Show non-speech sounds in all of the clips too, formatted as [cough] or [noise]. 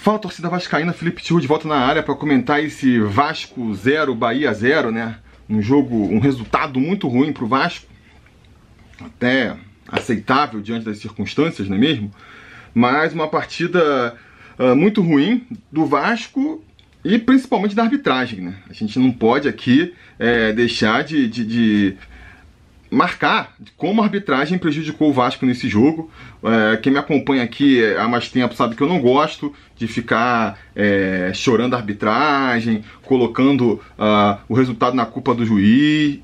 Fala torcida vascaína, Felipe Tio de volta na área para comentar esse Vasco 0, Bahia 0, né? Um jogo, um resultado muito ruim pro Vasco. Até aceitável diante das circunstâncias, não é mesmo? Mas uma partida uh, muito ruim do Vasco e principalmente da arbitragem, né? A gente não pode aqui é, deixar de, de, de marcar como a arbitragem prejudicou o Vasco nesse jogo. É, quem me acompanha aqui há mais tempo sabe que eu não gosto de ficar é, chorando a arbitragem, colocando uh, o resultado na culpa do juiz.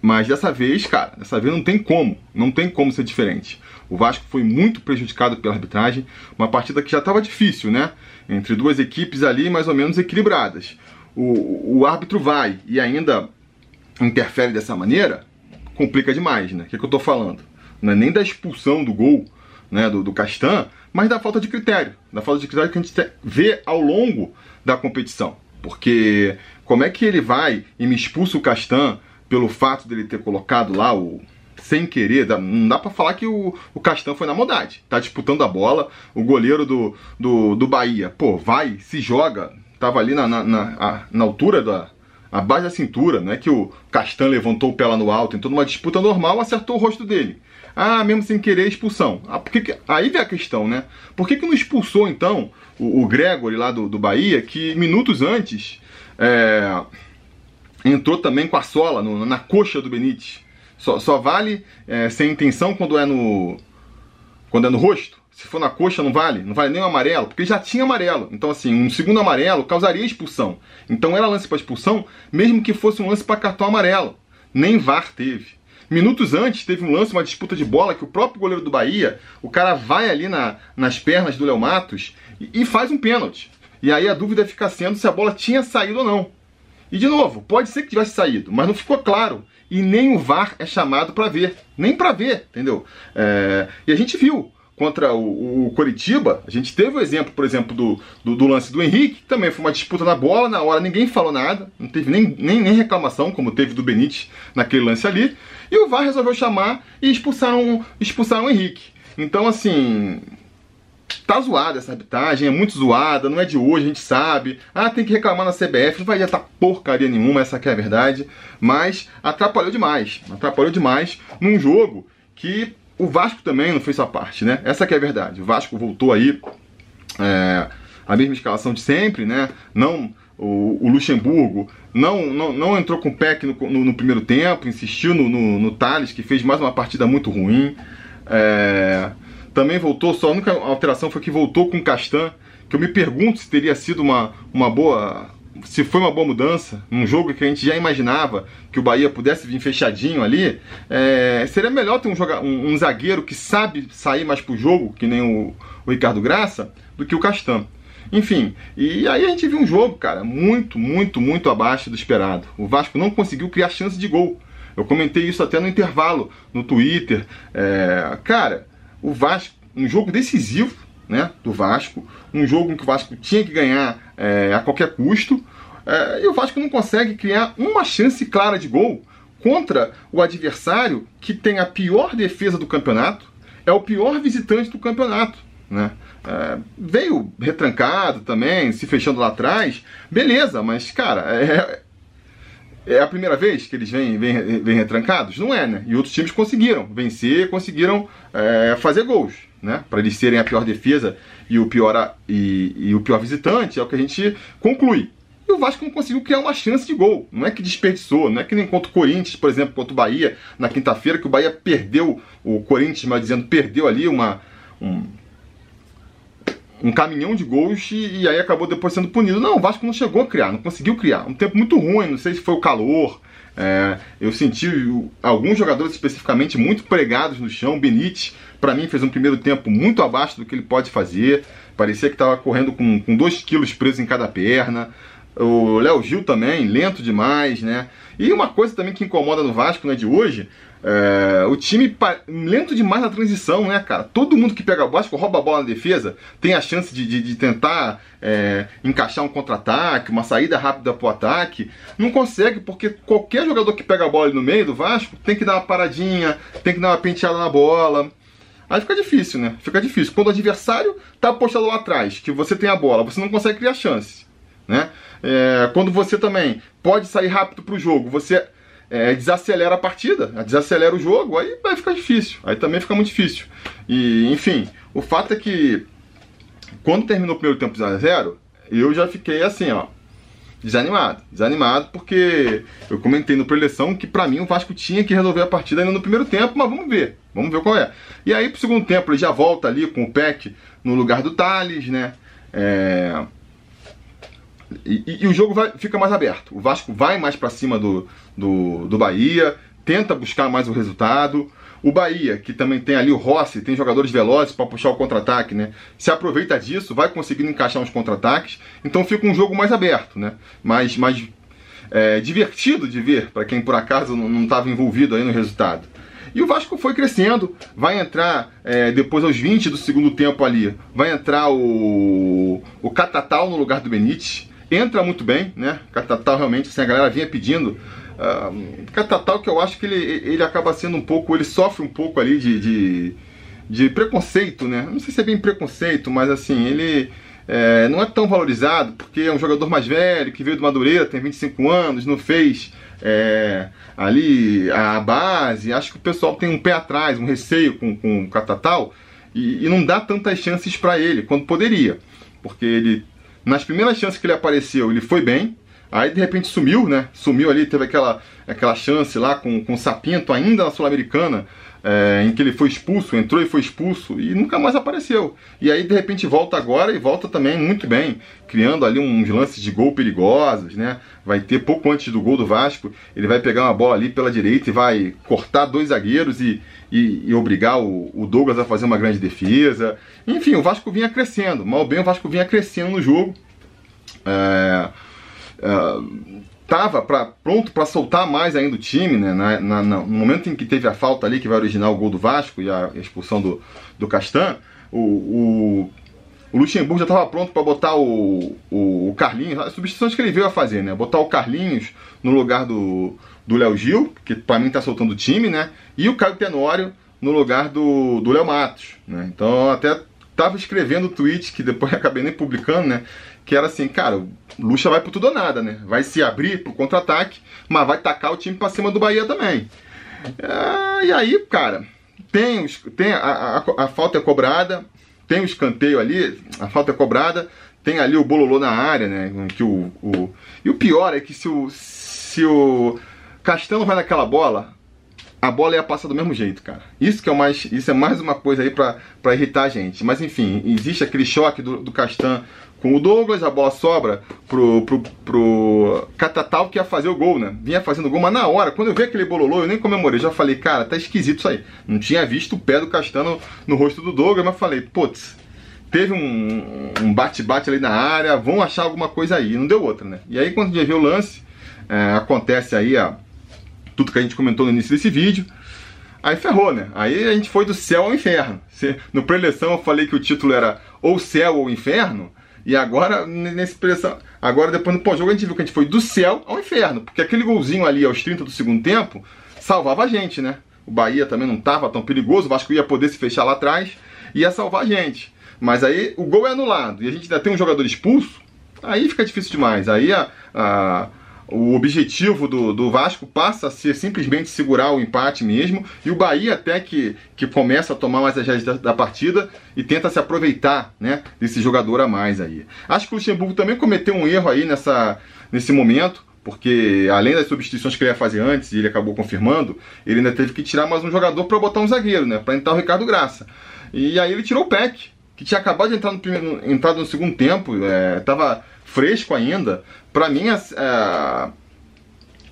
Mas dessa vez, cara, dessa vez não tem como, não tem como ser diferente. O Vasco foi muito prejudicado pela arbitragem, uma partida que já estava difícil, né? Entre duas equipes ali mais ou menos equilibradas. O, o árbitro vai e ainda interfere dessa maneira, complica demais, né? O que, que eu tô falando? Não é nem da expulsão do gol né, do, do Castan, mas da falta de critério. Da falta de critério que a gente vê ao longo da competição. Porque como é que ele vai e me expulsa o Castan pelo fato dele ter colocado lá o. Sem querer, não dá para falar que o, o Castan foi na maldade. Tá disputando a bola, o goleiro do, do, do Bahia, pô, vai, se joga, tava ali na, na, na, na altura da, abaixo da cintura, não é que o Castan levantou o pé lá no alto, entrou numa disputa normal, acertou o rosto dele. Ah, mesmo sem querer, expulsão. Ah, por que Aí vem a questão, né? Por que, que não expulsou, então, o, o Gregory lá do, do Bahia, que minutos antes é, entrou também com a sola no, na coxa do Benítez? Só, só vale é, sem intenção quando é no, quando é no rosto? Se for na coxa, não vale? Não vale nem o amarelo? Porque já tinha amarelo. Então, assim, um segundo amarelo causaria expulsão. Então, era lance para expulsão, mesmo que fosse um lance para cartão amarelo. Nem VAR teve. Minutos antes, teve um lance, uma disputa de bola, que o próprio goleiro do Bahia, o cara vai ali na, nas pernas do Léo Matos e, e faz um pênalti. E aí a dúvida fica sendo se a bola tinha saído ou não. E de novo, pode ser que tivesse saído, mas não ficou claro. E nem o VAR é chamado para ver. Nem para ver, entendeu? É... E a gente viu contra o, o Coritiba, a gente teve o exemplo, por exemplo, do, do, do, lance do Henrique, que também foi uma disputa na bola, na hora ninguém falou nada, não teve nem, nem, nem reclamação, como teve do Benítez naquele lance ali, e o VAR resolveu chamar e expulsaram, expulsaram o Henrique. Então, assim, tá zoada essa arbitragem, é muito zoada, não é de hoje, a gente sabe. Ah, tem que reclamar na CBF, não vai adiantar porcaria nenhuma, essa que é a verdade. Mas atrapalhou demais, atrapalhou demais num jogo que o Vasco também não fez sua parte, né? Essa que é a verdade. O Vasco voltou aí é, a mesma escalação de sempre, né? Não o, o Luxemburgo não, não, não entrou com o PEC no, no, no primeiro tempo, insistiu no, no, no Thales, que fez mais uma partida muito ruim. É, também voltou, só a única alteração foi que voltou com o Castan, que eu me pergunto se teria sido uma, uma boa se foi uma boa mudança, num jogo que a gente já imaginava que o Bahia pudesse vir fechadinho ali, é, seria melhor ter um, joga, um, um, zagueiro que sabe sair mais pro jogo, que nem o, o Ricardo Graça, do que o Castan. Enfim, e aí a gente viu um jogo, cara, muito, muito, muito abaixo do esperado. O Vasco não conseguiu criar chance de gol. Eu comentei isso até no intervalo, no Twitter. É, cara, o Vasco, um jogo decisivo, né, do Vasco, um jogo em que o Vasco tinha que ganhar é, a qualquer custo, é, e o Vasco não consegue criar uma chance clara de gol contra o adversário que tem a pior defesa do campeonato, é o pior visitante do campeonato. Né? É, veio retrancado também, se fechando lá atrás, beleza, mas cara, é, é a primeira vez que eles vêm, vêm, vêm retrancados? Não é, né? E outros times conseguiram vencer, conseguiram é, fazer gols né? Para eles serem a pior defesa e o pior, e, e, o pior visitante, é o que a gente conclui. O Vasco não conseguiu criar uma chance de gol. Não é que desperdiçou, não é que nem contra o Corinthians, por exemplo, contra o Bahia, na quinta-feira, que o Bahia perdeu, o Corinthians, mas dizendo, perdeu ali uma. Um, um caminhão de gols e, e, aí acabou depois sendo punido. Não, o Vasco não chegou a criar, não conseguiu criar. Um tempo muito ruim, não sei se foi o calor, é, eu senti alguns jogadores especificamente muito pregados no chão. Benítez, para mim, fez um primeiro tempo muito abaixo do que ele pode fazer. Parecia que estava correndo com 2 quilos presos em cada perna. O Léo Gil também, lento demais, né? E uma coisa também que incomoda no Vasco, né, de hoje, é, o time lento demais na transição, né, cara? Todo mundo que pega o Vasco rouba a bola na defesa, tem a chance de, de, de tentar é, encaixar um contra-ataque, uma saída rápida pro ataque. Não consegue, porque qualquer jogador que pega a bola no meio do Vasco tem que dar uma paradinha, tem que dar uma penteada na bola. Aí fica difícil, né? Fica difícil. Quando o adversário tá apostado lá atrás, que você tem a bola, você não consegue criar chance, né? É, quando você também pode sair rápido pro jogo, você é, desacelera a partida, desacelera o jogo, aí vai ficar difícil. Aí também fica muito difícil. E, enfim, o fato é que quando terminou o primeiro tempo 0 a 0 eu já fiquei assim, ó, desanimado. Desanimado porque eu comentei no preleção que para mim o Vasco tinha que resolver a partida ainda no primeiro tempo, mas vamos ver. Vamos ver qual é. E aí pro segundo tempo ele já volta ali com o Peck no lugar do Thales, né? É e, e, o jogo vai, fica mais aberto. O Vasco vai mais para cima do, do, do Bahia, tenta buscar mais o resultado. O Bahia, que também tem ali o Rossi, tem jogadores velozes para puxar o contra-ataque, né? Se aproveita disso, vai conseguindo encaixar uns contra-ataques. Então fica um jogo mais aberto, né? Mais, mais é, divertido de ver para quem por acaso não estava envolvido aí no resultado. E o Vasco foi crescendo, vai entrar é, depois aos 20 do segundo tempo ali, vai entrar o, o Catatal no lugar do Benítez entra muito bem, né? Catatal realmente, assim, a galera vinha pedindo. Uh, Catatal que eu acho que ele, ele acaba sendo um pouco, ele sofre um pouco ali de, de, de preconceito, né? Não sei se é bem preconceito, mas assim, ele é, não é tão valorizado, porque é um jogador mais velho, que veio do Madureira, tem 25 anos, não fez é, ali a base. Acho que o pessoal tem um pé atrás, um receio com, com o Catatal, e, e não dá tantas chances para ele quanto poderia, porque ele nas primeiras chances que ele apareceu, ele foi bem. Aí de repente sumiu, né? Sumiu ali, teve aquela, aquela chance lá com, com o Sapinto ainda na Sul-Americana, é, em que ele foi expulso, entrou e foi expulso e nunca mais apareceu. E aí de repente volta agora e volta também muito bem, criando ali uns lances de gol perigosos, né? Vai ter pouco antes do gol do Vasco, ele vai pegar uma bola ali pela direita e vai cortar dois zagueiros e, e, e é o, o, Douglas a fazer uma grande defesa. Enfim, o Vasco vinha crescendo. Mal bem, o Vasco vinha crescendo no jogo. É, é, tava pra, pronto para soltar mais ainda o time, né? Na, na, no momento em que teve a falta ali que vai originar o gol do Vasco e a expulsão do, do Castan, o, o, o Luxemburgo já estava pronto para botar o, o, o, Carlinhos, as substituições que ele veio a fazer, né? Botar o Carlinhos no lugar do, do Léo Gil, que para mim está soltando o time, né? E o Caio Tenório no lugar do, do Léo Matos, né? Então até tava escrevendo o tweet, que depois [laughs] acabei nem publicando, né? Que era assim, cara, Lucha vai pro tudo ou nada, né? Vai se abrir pro contra-ataque, mas vai tacar o time para cima do Bahia também. É, e aí, cara, tem, tem a, a, a, falta é cobrada, tem o escanteio ali, a falta é cobrada, tem ali o bololô na área, né? Que o, o, e o pior é que se o, se o Castelo vai naquela bola, a bola ia passar do mesmo jeito, cara. Isso que é mais, isso é mais uma coisa aí pra irritar a gente. Mas enfim, existe aquele choque do, do Castan com o Douglas, a bola sobra pro, pro, pro Catatal que ia fazer o gol, né? Vinha fazendo gol, mas na hora, quando eu vi aquele bololô, eu nem comemorei, já falei, cara, tá esquisito isso aí. Não tinha visto o pé do Castan no, no rosto do Douglas, mas falei, putz, teve um bate-bate um ali na área, vão achar alguma coisa aí. Não deu outra, né? E aí quando a gente vê o lance, é, acontece aí a tudo que a gente comentou no início desse vídeo. Aí ferrou, né? Aí a gente foi do céu ao inferno. No preleção eu falei que o título era ou céu ou inferno. E agora, nesse preleção, agora depois no pós-jogo a gente viu que a gente foi do céu ao inferno. Porque aquele golzinho ali aos 30 do segundo tempo salvava a gente, né? O Bahia também não estava tão perigoso, o Vasco ia poder se fechar lá atrás, ia salvar a gente. Mas aí o gol é anulado e a gente ainda tem um jogador expulso, aí fica difícil demais. Aí a, a o objetivo do, do Vasco passa a ser simplesmente segurar o empate mesmo, e o Bahia até que, que começa a tomar mais as rédeas da, da, partida e tenta se aproveitar né, desse jogador a mais aí. Acho que o Luxemburgo também cometeu um erro aí nessa, nesse momento, porque além das substituições que ele ia fazer antes, e ele acabou confirmando, ele ainda teve que tirar mais um jogador para botar um zagueiro, né, para entrar o Ricardo Graça. E aí ele tirou o Peck, que tinha acabado de entrar no, primeiro, entrado no segundo tempo, estava é, fresco ainda, para mim é,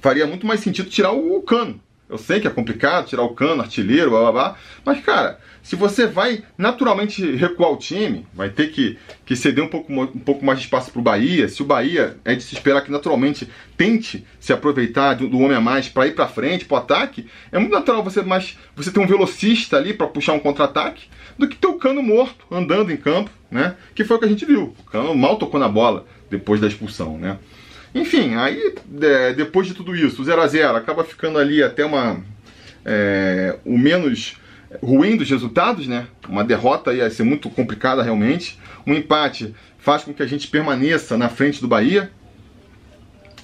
faria muito mais sentido tirar o, cano. Eu sei que é complicado tirar o cano, artilheiro, blá blá blá, mas cara, se você vai naturalmente recuar o time, vai ter que, que ceder um pouco, um pouco mais de espaço para o Bahia. Se o Bahia é de se esperar que naturalmente tente se aproveitar do, do homem a mais para ir para frente, para o ataque, é muito natural você mais você ter um velocista ali para puxar um contra-ataque do que ter o cano morto andando em campo, né? Que foi o que a gente viu. O cano mal tocou na bola depois da expulsão, né? Enfim, aí é, depois de tudo isso, o 0 a 0 acaba ficando ali até uma é, o menos ruim dos resultados, né? Uma derrota ia ser muito complicada realmente. Um empate faz com que a gente permaneça na frente do Bahia,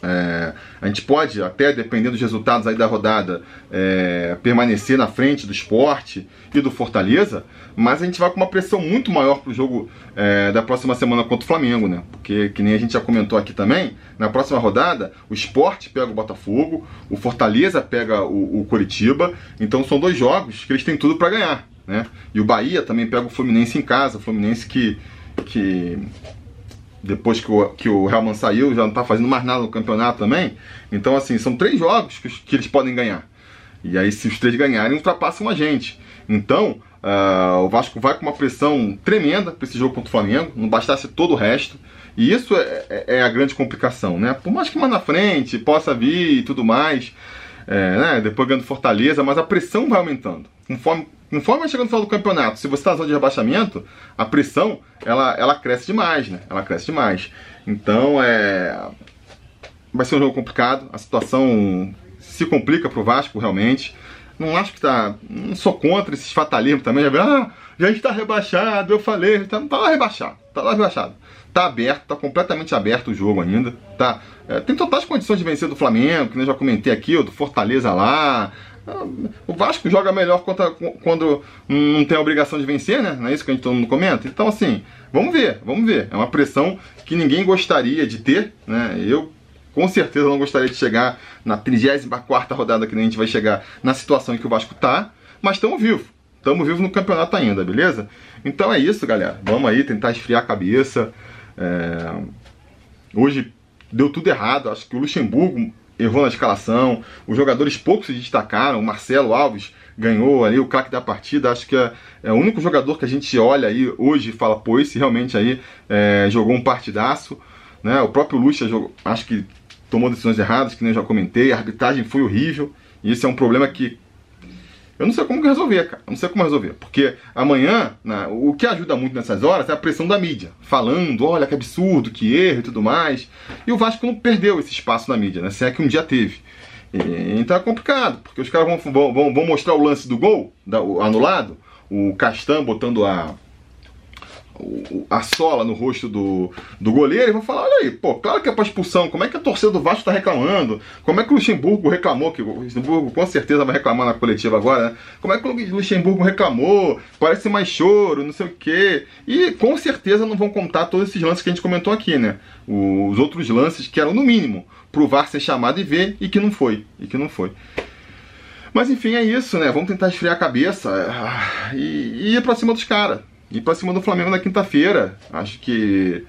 é, a gente pode, até dependendo dos resultados aí da rodada, é, permanecer na frente do esporte e do Fortaleza, mas a gente vai com uma pressão muito maior para o jogo é, da próxima semana contra o Flamengo, né? Porque, que nem a gente já comentou aqui também, na próxima rodada, o esporte pega o Botafogo, o Fortaleza pega o, o Coritiba, então são dois jogos que eles têm tudo para ganhar, né? E o Bahia também pega o Fluminense em casa, o Fluminense que. que depois que o, que o Helman saiu, já não está fazendo mais nada no campeonato também. Então, assim, são três jogos que, que eles podem ganhar. E aí, se os três ganharem, ultrapassam a gente. Então, uh, o Vasco vai com uma pressão tremenda para esse jogo contra o Flamengo, não bastasse todo o resto. E isso é, é, é, a grande complicação, né? Por mais que mais na frente possa vir e tudo mais, é, né? depois ganhando Fortaleza, mas a pressão vai aumentando. Conforme Conforme vai chegando no final do campeonato, se você está na zona de rebaixamento, a pressão ela, ela cresce demais, né? Ela cresce demais. Então é. Vai ser um jogo complicado, a situação se complica para o Vasco realmente. Não acho que tá. Não sou contra esses fatalismos também. Já, ah, já está rebaixado, eu falei, tá, tá lá rebaixado, tá lá rebaixado. Tá aberto, tá completamente aberto o jogo ainda. Tá, é, tem totais condições de vencer do Flamengo, que eu já comentei aqui, ou do Fortaleza lá. O Vasco joga melhor contra, quando não tem a obrigação de vencer, né? Não é isso que a gente todo mundo comenta? Então, assim, vamos ver, vamos ver. É uma pressão que ninguém gostaria de ter, né? Eu, com certeza, não gostaria de chegar na 34 rodada que a gente vai chegar na situação em que o Vasco tá, mas estamos vivos. Estamos vivos no campeonato ainda, beleza? Então é isso, galera. Vamos aí tentar esfriar a cabeça. É... Hoje deu tudo errado. Acho que o Luxemburgo errou na escalação, os jogadores poucos se destacaram, o Marcelo Alves ganhou ali o craque da partida, acho que é, é, o único jogador que a gente olha aí hoje e fala, pô, esse realmente aí é, jogou um partidaço, né? O próprio Lucha jogou, acho que tomou decisões erradas, que nem eu já comentei, a arbitragem foi horrível, e esse é um problema que eu não sei como resolver, cara. Eu não sei como resolver. Porque amanhã, né, o que ajuda muito nessas horas é a pressão da mídia. Falando, olha que absurdo, que erro e tudo mais. E o Vasco não perdeu esse espaço na mídia, né? Se é que um dia teve. E, então é complicado, porque os caras vão, vão, vão mostrar o lance do gol, da, o anulado, o Castan botando a, a sola no rosto do, do goleiro e vão falar: olha aí, pô, claro que é pra expulsão. Como é que a torcida do Vasco tá reclamando? Como é que o Luxemburgo reclamou? Que o Luxemburgo com certeza vai reclamar na coletiva agora, né? Como é que o Luxemburgo reclamou? Parece mais choro, não sei o quê. E com certeza não vão contar todos esses lances que a gente comentou aqui, né? Os outros lances que eram, no mínimo, pro VAR ser chamado e ver e que não foi. E que não foi. Mas enfim, é isso, né? Vamos tentar esfriar a cabeça ah, e, e ir pra cima dos caras ir pra cima do Flamengo na quinta-feira. Acho que.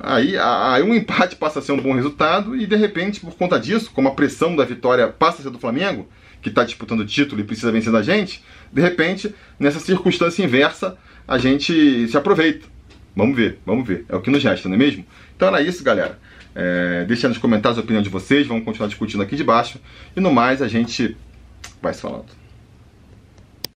Aí, aí um empate passa a ser um bom resultado e de repente, por conta disso, como a pressão da vitória passa a ser do Flamengo, que está disputando o título e precisa vencer da gente, de repente, nessa circunstância inversa, a gente se aproveita. Vamos ver, vamos ver. É o que nos resta, não é mesmo? Então era isso, galera. É, deixa nos comentários a opinião de vocês, vamos continuar discutindo aqui de baixo. E no mais, a gente vai se falando.